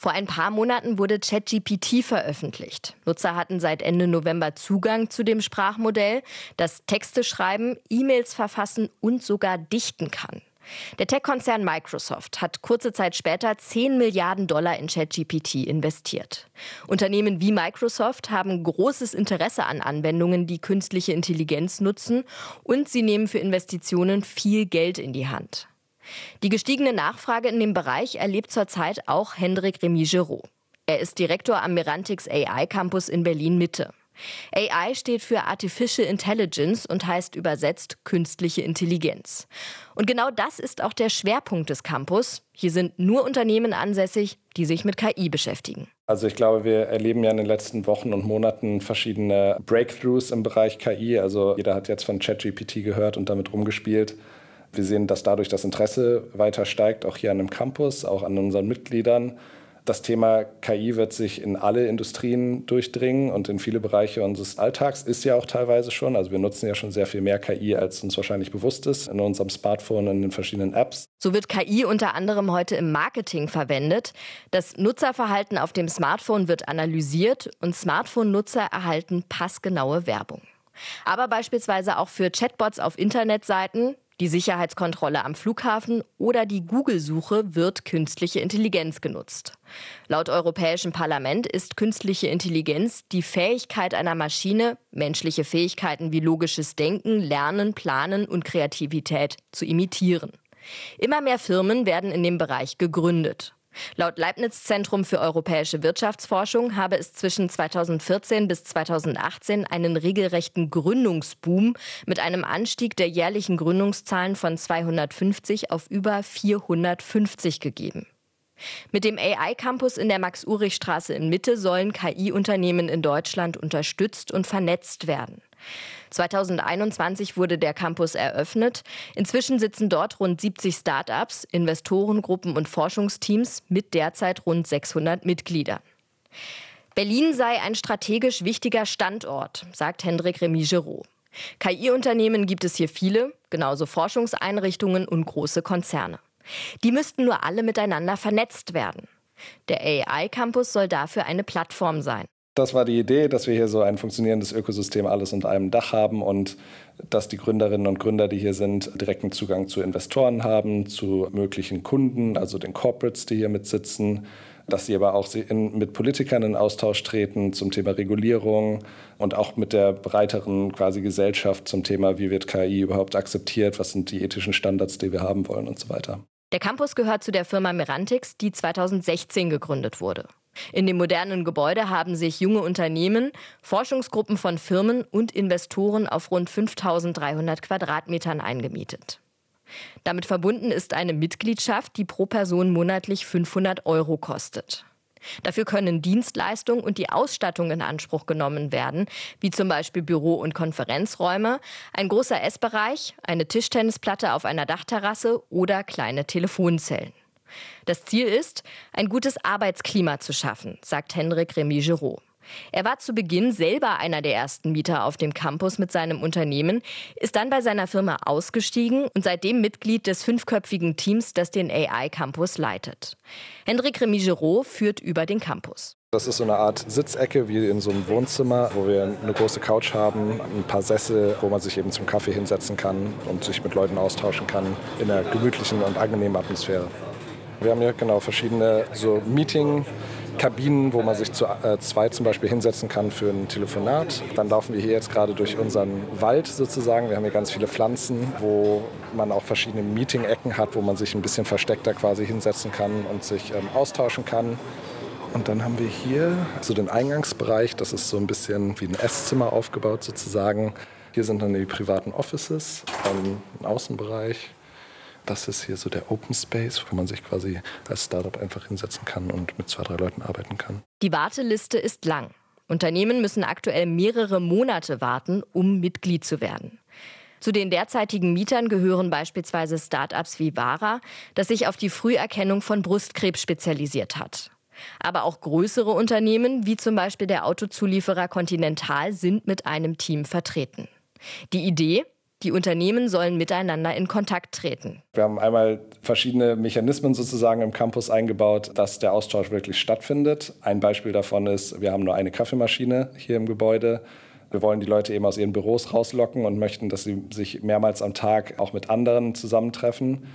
Vor ein paar Monaten wurde ChatGPT veröffentlicht. Nutzer hatten seit Ende November Zugang zu dem Sprachmodell, das Texte schreiben, E-Mails verfassen und sogar dichten kann. Der Tech-Konzern Microsoft hat kurze Zeit später 10 Milliarden Dollar in ChatGPT investiert. Unternehmen wie Microsoft haben großes Interesse an Anwendungen, die künstliche Intelligenz nutzen und sie nehmen für Investitionen viel Geld in die Hand. Die gestiegene Nachfrage in dem Bereich erlebt zurzeit auch Hendrik Remy-Giraud. Er ist Direktor am Merantix AI Campus in Berlin Mitte. AI steht für Artificial Intelligence und heißt übersetzt künstliche Intelligenz. Und genau das ist auch der Schwerpunkt des Campus. Hier sind nur Unternehmen ansässig, die sich mit KI beschäftigen. Also ich glaube, wir erleben ja in den letzten Wochen und Monaten verschiedene Breakthroughs im Bereich KI. Also jeder hat jetzt von ChatGPT gehört und damit rumgespielt. Wir sehen, dass dadurch das Interesse weiter steigt, auch hier an dem Campus, auch an unseren Mitgliedern. Das Thema KI wird sich in alle Industrien durchdringen und in viele Bereiche unseres Alltags ist ja auch teilweise schon. Also wir nutzen ja schon sehr viel mehr KI, als uns wahrscheinlich bewusst ist, in unserem Smartphone in den verschiedenen Apps. So wird KI unter anderem heute im Marketing verwendet. Das Nutzerverhalten auf dem Smartphone wird analysiert und Smartphone-Nutzer erhalten passgenaue Werbung. Aber beispielsweise auch für Chatbots auf Internetseiten, die Sicherheitskontrolle am Flughafen oder die Google-Suche wird künstliche Intelligenz genutzt. Laut Europäischem Parlament ist künstliche Intelligenz die Fähigkeit einer Maschine, menschliche Fähigkeiten wie logisches Denken, Lernen, Planen und Kreativität zu imitieren. Immer mehr Firmen werden in dem Bereich gegründet. Laut Leibniz Zentrum für europäische Wirtschaftsforschung habe es zwischen 2014 bis 2018 einen regelrechten Gründungsboom mit einem Anstieg der jährlichen Gründungszahlen von 250 auf über 450 gegeben. Mit dem AI-Campus in der Max-Urich-Straße in Mitte sollen KI-Unternehmen in Deutschland unterstützt und vernetzt werden. 2021 wurde der Campus eröffnet. Inzwischen sitzen dort rund 70 Start-ups, Investorengruppen und Forschungsteams mit derzeit rund 600 Mitgliedern. Berlin sei ein strategisch wichtiger Standort, sagt Hendrik Remy-Giraud. KI-Unternehmen gibt es hier viele, genauso Forschungseinrichtungen und große Konzerne. Die müssten nur alle miteinander vernetzt werden. Der AI-Campus soll dafür eine Plattform sein. Das war die Idee, dass wir hier so ein funktionierendes Ökosystem alles unter einem Dach haben und dass die Gründerinnen und Gründer, die hier sind, direkten Zugang zu Investoren haben, zu möglichen Kunden, also den Corporates, die hier mitsitzen, dass sie aber auch mit Politikern in Austausch treten zum Thema Regulierung und auch mit der breiteren quasi Gesellschaft zum Thema, wie wird KI überhaupt akzeptiert, was sind die ethischen Standards, die wir haben wollen und so weiter. Der Campus gehört zu der Firma Merantix, die 2016 gegründet wurde. In dem modernen Gebäude haben sich junge Unternehmen, Forschungsgruppen von Firmen und Investoren auf rund 5300 Quadratmetern eingemietet. Damit verbunden ist eine Mitgliedschaft, die pro Person monatlich 500 Euro kostet. Dafür können Dienstleistungen und die Ausstattung in Anspruch genommen werden, wie zum Beispiel Büro- und Konferenzräume, ein großer Essbereich, eine Tischtennisplatte auf einer Dachterrasse oder kleine Telefonzellen. Das Ziel ist, ein gutes Arbeitsklima zu schaffen, sagt Henrik Remy Giraud. Er war zu Beginn selber einer der ersten Mieter auf dem Campus mit seinem Unternehmen, ist dann bei seiner Firma ausgestiegen und seitdem Mitglied des fünfköpfigen Teams, das den AI-Campus leitet. Hendrik Remy Giraud führt über den Campus. Das ist so eine Art Sitzecke wie in so einem Wohnzimmer, wo wir eine große Couch haben, ein paar Sessel, wo man sich eben zum Kaffee hinsetzen kann und sich mit Leuten austauschen kann in einer gemütlichen und angenehmen Atmosphäre. Wir haben ja genau verschiedene so Meeting Kabinen, wo man sich zu äh, zwei zum Beispiel hinsetzen kann für ein Telefonat. Dann laufen wir hier jetzt gerade durch unseren Wald sozusagen. Wir haben hier ganz viele Pflanzen, wo man auch verschiedene Meeting-Ecken hat, wo man sich ein bisschen versteckter quasi hinsetzen kann und sich ähm, austauschen kann. Und dann haben wir hier so den Eingangsbereich. Das ist so ein bisschen wie ein Esszimmer aufgebaut sozusagen. Hier sind dann die privaten Offices, ein Außenbereich. Das ist hier so der Open Space, wo man sich quasi als Startup einfach hinsetzen kann und mit zwei, drei Leuten arbeiten kann. Die Warteliste ist lang. Unternehmen müssen aktuell mehrere Monate warten, um Mitglied zu werden. Zu den derzeitigen Mietern gehören beispielsweise Startups wie Vara, das sich auf die Früherkennung von Brustkrebs spezialisiert hat. Aber auch größere Unternehmen, wie zum Beispiel der Autozulieferer Continental, sind mit einem Team vertreten. Die Idee? Die Unternehmen sollen miteinander in Kontakt treten. Wir haben einmal verschiedene Mechanismen sozusagen im Campus eingebaut, dass der Austausch wirklich stattfindet. Ein Beispiel davon ist, wir haben nur eine Kaffeemaschine hier im Gebäude. Wir wollen die Leute eben aus ihren Büros rauslocken und möchten, dass sie sich mehrmals am Tag auch mit anderen zusammentreffen.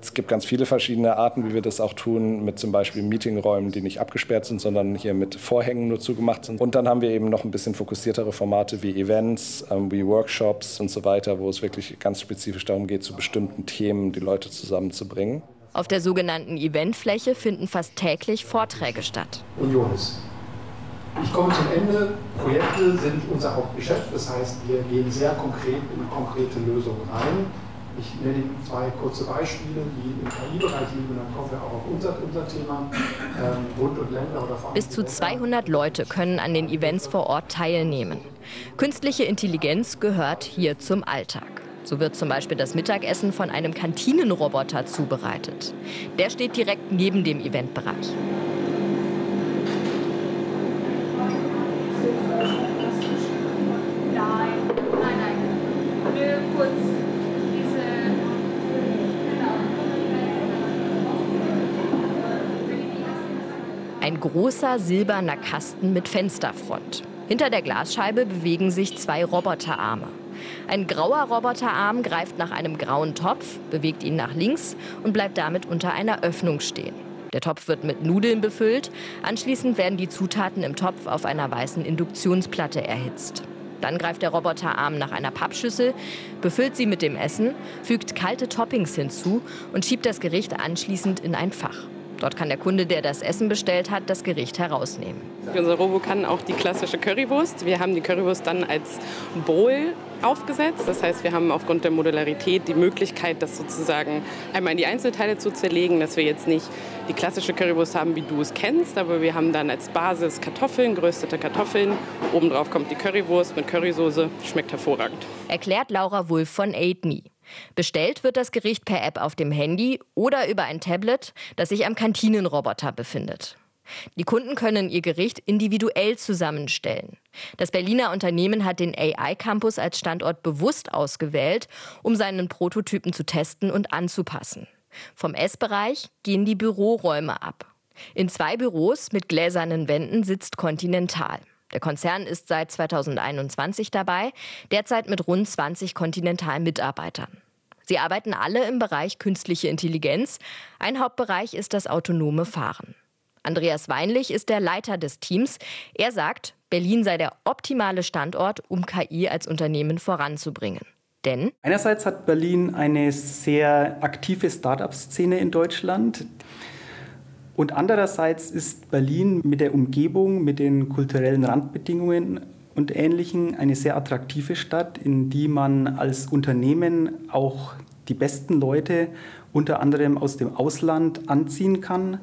Es gibt ganz viele verschiedene Arten, wie wir das auch tun, mit zum Beispiel Meetingräumen, die nicht abgesperrt sind, sondern hier mit Vorhängen nur zugemacht sind. Und dann haben wir eben noch ein bisschen fokussiertere Formate wie Events, ähm, wie Workshops und so weiter, wo es wirklich ganz spezifisch darum geht, zu bestimmten Themen die Leute zusammenzubringen. Auf der sogenannten Eventfläche finden fast täglich Vorträge statt. Und Jonas, ich komme zum Ende. Projekte sind unser Hauptgeschäft. Das heißt, wir gehen sehr konkret in konkrete Lösungen rein. Ich nenne Ihnen zwei kurze Beispiele, die im KI-Bereich liegen, und dann kommen wir auch auf unser, unser Thema, ähm, Bund und Länder oder vor Bis zu 200 Leute können an den Events vor Ort teilnehmen. Künstliche Intelligenz gehört hier zum Alltag. So wird zum Beispiel das Mittagessen von einem Kantinenroboter zubereitet. Der steht direkt neben dem Eventbereich. Ein großer silberner Kasten mit Fensterfront. Hinter der Glasscheibe bewegen sich zwei Roboterarme. Ein grauer Roboterarm greift nach einem grauen Topf, bewegt ihn nach links und bleibt damit unter einer Öffnung stehen. Der Topf wird mit Nudeln befüllt. Anschließend werden die Zutaten im Topf auf einer weißen Induktionsplatte erhitzt. Dann greift der Roboterarm nach einer Pappschüssel, befüllt sie mit dem Essen, fügt kalte Toppings hinzu und schiebt das Gericht anschließend in ein Fach. Dort kann der Kunde, der das Essen bestellt hat, das Gericht herausnehmen. Unser Robo kann auch die klassische Currywurst. Wir haben die Currywurst dann als Bowl aufgesetzt. Das heißt, wir haben aufgrund der Modularität die Möglichkeit, das sozusagen einmal in die Einzelteile zu zerlegen, dass wir jetzt nicht die klassische Currywurst haben, wie du es kennst, aber wir haben dann als Basis Kartoffeln, geröstete Kartoffeln. Obendrauf kommt die Currywurst mit Currysoße. Schmeckt hervorragend. Erklärt Laura Wulff von Aid Me. Bestellt wird das Gericht per App auf dem Handy oder über ein Tablet, das sich am Kantinenroboter befindet. Die Kunden können ihr Gericht individuell zusammenstellen. Das Berliner Unternehmen hat den AI Campus als Standort bewusst ausgewählt, um seinen Prototypen zu testen und anzupassen. Vom Essbereich gehen die Büroräume ab. In zwei Büros mit gläsernen Wänden sitzt Continental. Der Konzern ist seit 2021 dabei, derzeit mit rund 20 Continental-Mitarbeitern. Sie arbeiten alle im Bereich künstliche Intelligenz. Ein Hauptbereich ist das autonome Fahren. Andreas Weinlich ist der Leiter des Teams. Er sagt, Berlin sei der optimale Standort, um KI als Unternehmen voranzubringen. Denn einerseits hat Berlin eine sehr aktive Start-up-Szene in Deutschland. Und andererseits ist Berlin mit der Umgebung, mit den kulturellen Randbedingungen und Ähnlichem eine sehr attraktive Stadt, in die man als Unternehmen auch die besten Leute unter anderem aus dem Ausland anziehen kann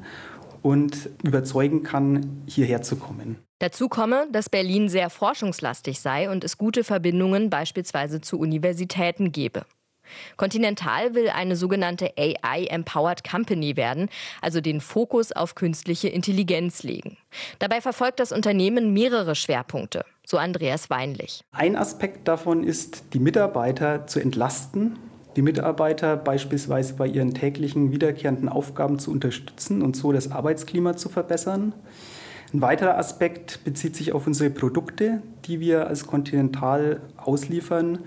und überzeugen kann, hierher zu kommen. Dazu komme, dass Berlin sehr forschungslastig sei und es gute Verbindungen beispielsweise zu Universitäten gebe. Continental will eine sogenannte AI-Empowered Company werden, also den Fokus auf künstliche Intelligenz legen. Dabei verfolgt das Unternehmen mehrere Schwerpunkte, so Andreas Weinlich. Ein Aspekt davon ist, die Mitarbeiter zu entlasten, die Mitarbeiter beispielsweise bei ihren täglichen wiederkehrenden Aufgaben zu unterstützen und so das Arbeitsklima zu verbessern. Ein weiterer Aspekt bezieht sich auf unsere Produkte, die wir als Continental ausliefern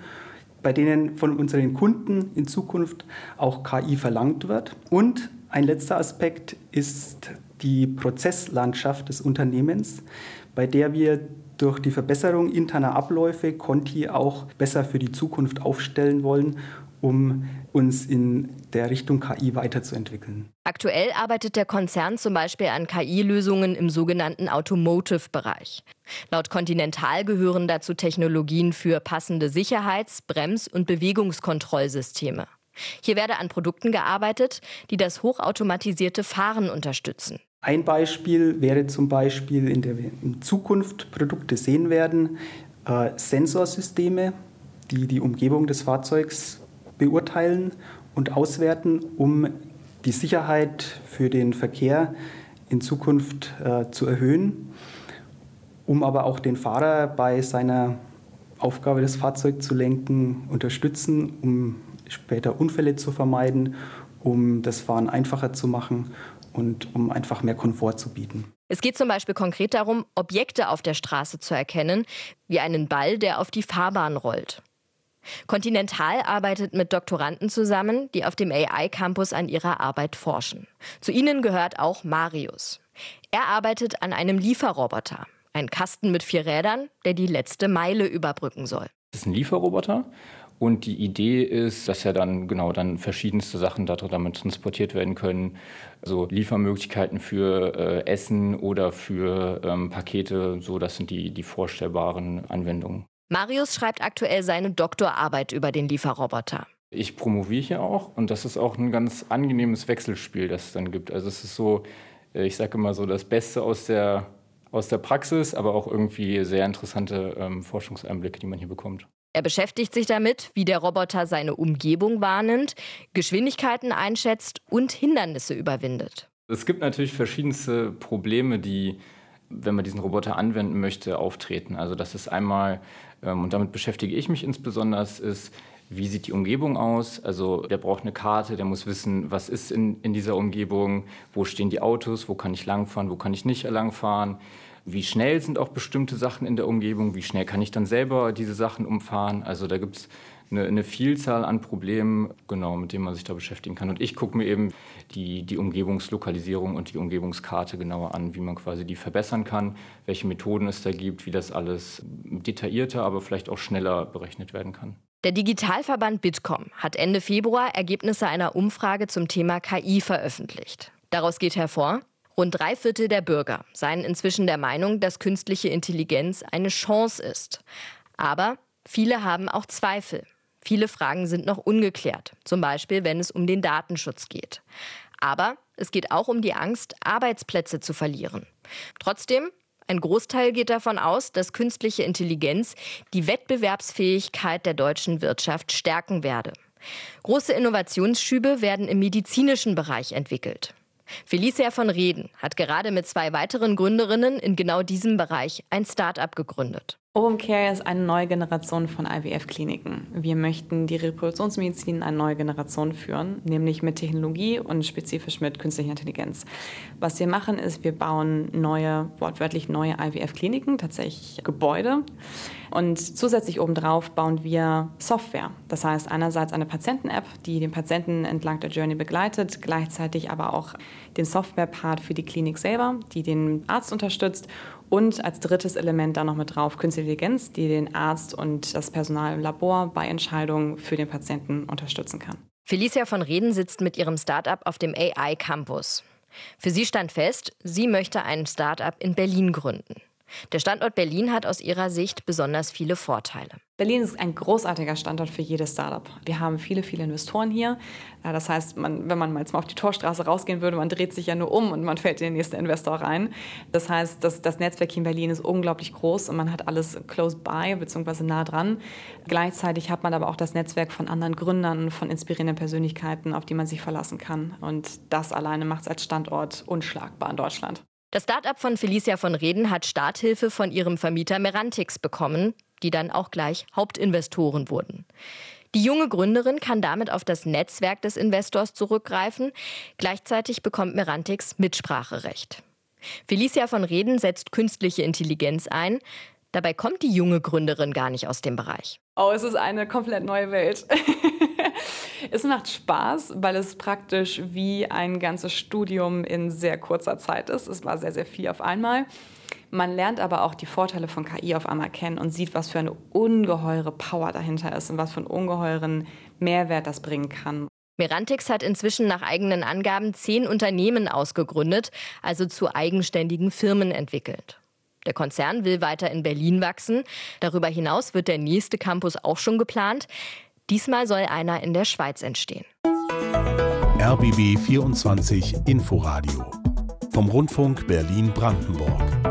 bei denen von unseren Kunden in Zukunft auch KI verlangt wird. Und ein letzter Aspekt ist die Prozesslandschaft des Unternehmens, bei der wir durch die Verbesserung interner Abläufe Conti auch besser für die Zukunft aufstellen wollen um uns in der Richtung KI weiterzuentwickeln. Aktuell arbeitet der Konzern zum Beispiel an KI-Lösungen im sogenannten Automotive-Bereich. Laut Continental gehören dazu Technologien für passende Sicherheits-, Brems- und Bewegungskontrollsysteme. Hier werde an Produkten gearbeitet, die das hochautomatisierte Fahren unterstützen. Ein Beispiel wäre zum Beispiel, in der wir in Zukunft Produkte sehen werden, äh, Sensorsysteme, die die Umgebung des Fahrzeugs beurteilen und auswerten, um die Sicherheit für den Verkehr in Zukunft äh, zu erhöhen, um aber auch den Fahrer bei seiner Aufgabe, das Fahrzeug zu lenken, unterstützen, um später Unfälle zu vermeiden, um das Fahren einfacher zu machen und um einfach mehr Komfort zu bieten. Es geht zum Beispiel konkret darum, Objekte auf der Straße zu erkennen, wie einen Ball, der auf die Fahrbahn rollt. Continental arbeitet mit Doktoranden zusammen, die auf dem AI-Campus an ihrer Arbeit forschen. Zu ihnen gehört auch Marius. Er arbeitet an einem Lieferroboter, ein Kasten mit vier Rädern, der die letzte Meile überbrücken soll. Das ist ein Lieferroboter und die Idee ist, dass ja dann genau dann verschiedenste Sachen damit transportiert werden können. Also Liefermöglichkeiten für äh, Essen oder für ähm, Pakete. So, das sind die, die vorstellbaren Anwendungen. Marius schreibt aktuell seine Doktorarbeit über den Lieferroboter. Ich promoviere hier auch und das ist auch ein ganz angenehmes Wechselspiel, das es dann gibt. Also es ist so, äh, ich sage immer so, das Beste aus der, aus der Praxis, aber auch irgendwie sehr interessante ähm, Forschungseinblicke, die man hier bekommt. Er beschäftigt sich damit, wie der Roboter seine Umgebung wahrnimmt, Geschwindigkeiten einschätzt und Hindernisse überwindet. Es gibt natürlich verschiedenste Probleme, die, wenn man diesen Roboter anwenden möchte, auftreten. Also das ist einmal, ähm, und damit beschäftige ich mich insbesondere, ist, wie sieht die Umgebung aus? Also der braucht eine Karte, der muss wissen, was ist in, in dieser Umgebung, wo stehen die Autos, wo kann ich langfahren, wo kann ich nicht langfahren wie schnell sind auch bestimmte Sachen in der Umgebung, wie schnell kann ich dann selber diese Sachen umfahren. Also da gibt es eine, eine, Vielzahl an Problemen, genau, mit denen man sich da beschäftigen kann. Und ich gucke mir eben die, die Umgebungslokalisierung und die Umgebungskarte genauer an, wie man quasi die verbessern kann, welche Methoden es da gibt, wie das alles detaillierter, aber vielleicht auch schneller berechnet werden kann. Der Digitalverband Bitkom hat Ende Februar Ergebnisse einer Umfrage zum Thema KI veröffentlicht. Daraus geht hervor, Rund drei Viertel der Bürger seien inzwischen der Meinung, dass künstliche Intelligenz eine Chance ist. Aber viele haben auch Zweifel. Viele Fragen sind noch ungeklärt, zum Beispiel wenn es um den Datenschutz geht. Aber es geht auch um die Angst, Arbeitsplätze zu verlieren. Trotzdem, ein Großteil geht davon aus, dass künstliche Intelligenz die Wettbewerbsfähigkeit der deutschen Wirtschaft stärken werde. Große Innovationsschübe werden im medizinischen Bereich entwickelt. Felicia von Reden hat gerade mit zwei weiteren Gründerinnen in genau diesem Bereich ein Start-up gegründet. Care ist eine neue Generation von IVF-Kliniken. Wir möchten die Reproduktionsmedizin in eine neue Generation führen, nämlich mit Technologie und spezifisch mit künstlicher Intelligenz. Was wir machen, ist, wir bauen neue, wortwörtlich neue IVF-Kliniken, tatsächlich Gebäude. Und zusätzlich obendrauf bauen wir Software. Das heißt einerseits eine Patienten-App, die den Patienten entlang der Journey begleitet, gleichzeitig aber auch den Software-Part für die Klinik selber, die den Arzt unterstützt und als drittes Element dann noch mit drauf Künstliche Intelligenz, die den Arzt und das Personal im Labor bei Entscheidungen für den Patienten unterstützen kann. Felicia von Reden sitzt mit ihrem Startup auf dem AI Campus. Für sie stand fest, sie möchte ein Startup in Berlin gründen. Der Standort Berlin hat aus ihrer Sicht besonders viele Vorteile. Berlin ist ein großartiger Standort für jedes Startup. Wir haben viele, viele Investoren hier. Das heißt, man, wenn man mal jetzt mal auf die Torstraße rausgehen würde, man dreht sich ja nur um und man fällt in den nächsten Investor rein. Das heißt, das, das Netzwerk hier in Berlin ist unglaublich groß und man hat alles close by bzw. nah dran. Gleichzeitig hat man aber auch das Netzwerk von anderen Gründern, von inspirierenden Persönlichkeiten, auf die man sich verlassen kann. Und das alleine macht es als Standort unschlagbar in Deutschland. Das Startup von Felicia von Reden hat Starthilfe von ihrem Vermieter Merantix bekommen, die dann auch gleich Hauptinvestoren wurden. Die junge Gründerin kann damit auf das Netzwerk des Investors zurückgreifen. Gleichzeitig bekommt Merantix Mitspracherecht. Felicia von Reden setzt künstliche Intelligenz ein. Dabei kommt die junge Gründerin gar nicht aus dem Bereich. Oh, es ist eine komplett neue Welt. es macht Spaß, weil es praktisch wie ein ganzes Studium in sehr kurzer Zeit ist. Es war sehr, sehr viel auf einmal. Man lernt aber auch die Vorteile von KI auf einmal kennen und sieht, was für eine ungeheure Power dahinter ist und was für einen ungeheuren Mehrwert das bringen kann. Merantix hat inzwischen nach eigenen Angaben zehn Unternehmen ausgegründet, also zu eigenständigen Firmen entwickelt. Der Konzern will weiter in Berlin wachsen. Darüber hinaus wird der nächste Campus auch schon geplant. Diesmal soll einer in der Schweiz entstehen. RBB 24 Inforadio vom Rundfunk Berlin-Brandenburg.